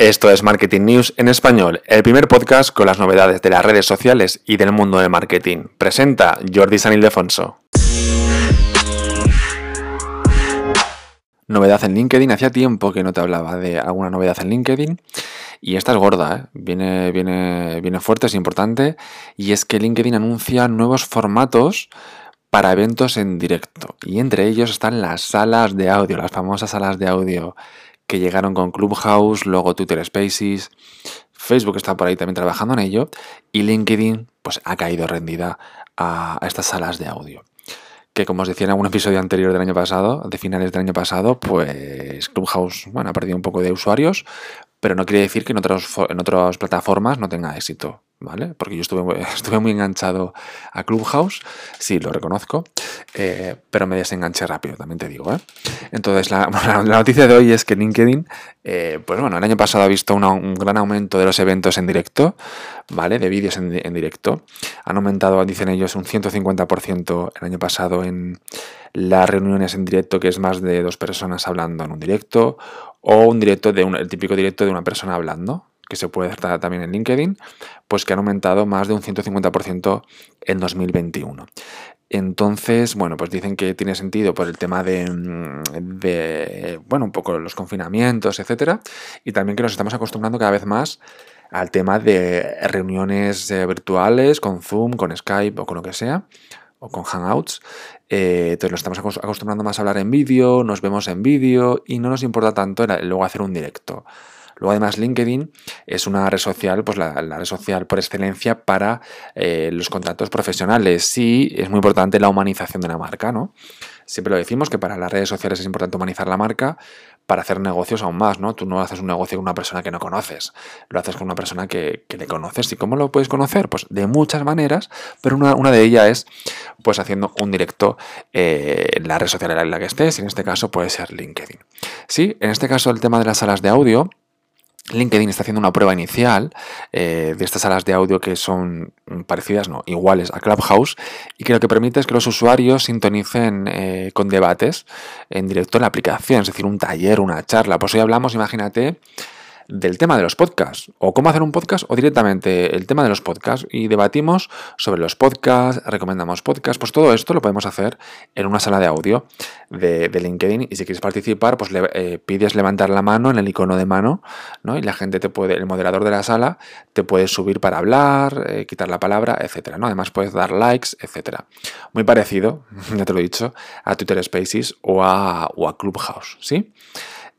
Esto es Marketing News en español, el primer podcast con las novedades de las redes sociales y del mundo del marketing. Presenta Jordi San Ildefonso. Novedad en LinkedIn. Hacía tiempo que no te hablaba de alguna novedad en LinkedIn. Y esta es gorda, ¿eh? viene, viene, viene fuerte, es importante. Y es que LinkedIn anuncia nuevos formatos para eventos en directo. Y entre ellos están las salas de audio, las famosas salas de audio que llegaron con Clubhouse, luego Twitter Spaces, Facebook está por ahí también trabajando en ello y LinkedIn pues ha caído rendida a, estas salas de audio. Que como os decía en algún episodio anterior del año pasado, de finales del año pasado, pues Clubhouse bueno, ha perdido un poco de usuarios, pero no quiere decir que en, otras plataformas no tenga éxito. ¿vale? Porque yo estuve, muy enganchado a Clubhouse, sí, lo reconozco, eh, pero me desenganché rápido, también te digo, ¿eh? Entonces, la, noticia de hoy es que LinkedIn, eh, pues bueno, el año pasado ha visto un gran aumento de los eventos en directo, ¿vale? De vídeos en directo. Han aumentado, dicen ellos, un 150% el año pasado en las reuniones en directo, que es más de dos personas hablando en un directo, o un directo de un, el típico directo de una persona hablando, que se puede hacer también en LinkedIn, pues que han aumentado más de un 150% en 2021. Entonces, bueno, pues dicen que tiene sentido por el tema mm, de, bueno, un poco los confinamientos, etcétera, y también que nos estamos acostumbrando cada vez más al tema de reuniones eh, virtuales con Zoom, con Skype o con lo que sea, o con Hangouts. Eh, entonces nos estamos acostumbrando más a hablar en vídeo, nos vemos en vídeo y no nos importa tanto luego hacer un directo. Luego además LinkedIn es una red social, pues la, red social por excelencia para eh, los contactos profesionales. Sí, es muy importante la humanización de la marca, ¿no? Siempre lo decimos que para las redes sociales es importante humanizar la marca para hacer negocios aún más, ¿no? Tú no haces un negocio con una persona que no conoces, lo haces con una persona que, le conoces. ¿Y cómo lo puedes conocer? Pues de muchas maneras, pero una, de ellas es pues haciendo un directo eh, en la red social en la que estés, en este caso puede ser LinkedIn. Sí, en este caso el tema de las salas de audio, LinkedIn está haciendo una prueba inicial eh, de estas salas de audio que son parecidas, no, iguales a Clubhouse y que lo que permite es que los usuarios sintonicen eh, con debates en directo en la aplicación, es decir, un taller, una charla. Pues hoy hablamos, imagínate, del tema de los podcasts, o cómo hacer un podcast, o directamente el tema de los podcasts, y debatimos sobre los podcasts, recomendamos podcasts, pues todo esto lo podemos hacer en una sala de audio de, LinkedIn, y si quieres participar, pues le, eh, pides levantar la mano en el icono de mano, ¿no? Y la gente te puede, el moderador de la sala, te puede subir para hablar, eh, quitar la palabra, etcétera, ¿no? Además puedes dar likes, etcétera. Muy parecido, ya te lo he dicho, a Twitter Spaces o a, o a Clubhouse, ¿sí?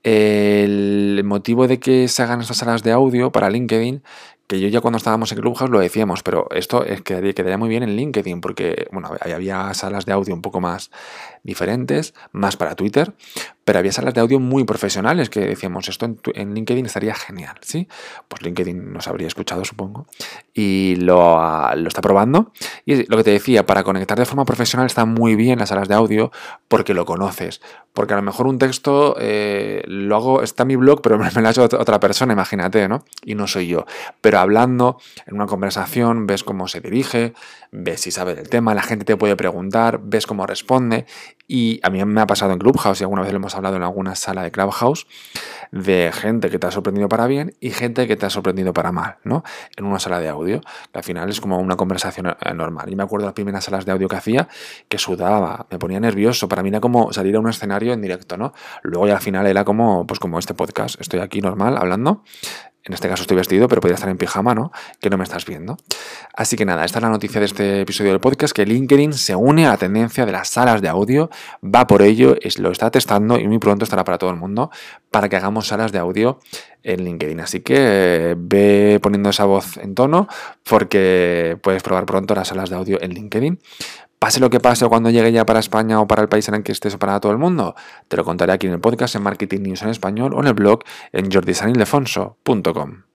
El motivo de que se hagan estas salas de audio para LinkedIn que yo ya cuando estábamos en Clubhouse lo decíamos, pero esto es que quedaría muy bien en LinkedIn, porque bueno, había salas de audio un poco más diferentes, más para Twitter, pero había salas de audio muy profesionales que decíamos, esto en, LinkedIn estaría genial, ¿sí? Pues LinkedIn nos habría escuchado, supongo, y lo, lo, está probando. Y lo que te decía, para conectar de forma profesional está muy bien las salas de audio porque lo conoces, porque a lo mejor un texto eh, lo hago, está mi blog, pero me lo ha hecho otra persona, imagínate, ¿no? Y no soy yo. Pero hablando en una conversación, ves cómo se dirige, ves si sabe del tema, la gente te puede preguntar, ves cómo responde. Y a mí me ha pasado en Clubhouse, y alguna vez lo hemos hablado en alguna sala de Clubhouse, de gente que te ha sorprendido para bien y gente que te ha sorprendido para mal, ¿no? En una sala de audio, al final es como una conversación eh, normal. Y me acuerdo las primeras salas de audio que hacía, que sudaba, me ponía nervioso, para mí era como salir a un escenario en directo, ¿no? Luego ya al final era como, pues como este podcast, estoy aquí normal hablando, en este caso estoy vestido, pero podría estar en pijama, ¿no? Que no me estás viendo. Así que nada, esta es la noticia de este episodio del podcast, que LinkedIn se une a la tendencia de las salas de audio, va por ello, es, lo está testando y muy pronto estará para todo el mundo para que hagamos salas de audio en LinkedIn. Así que eh, ve poniendo esa voz en tono porque puedes probar pronto las salas de audio en LinkedIn. Pase lo que pase cuando llegue ya para España o para el país en el que estés o para todo el mundo, te lo contaré aquí en el podcast en Marketing News en español o en el blog en jordisanildefonso.com.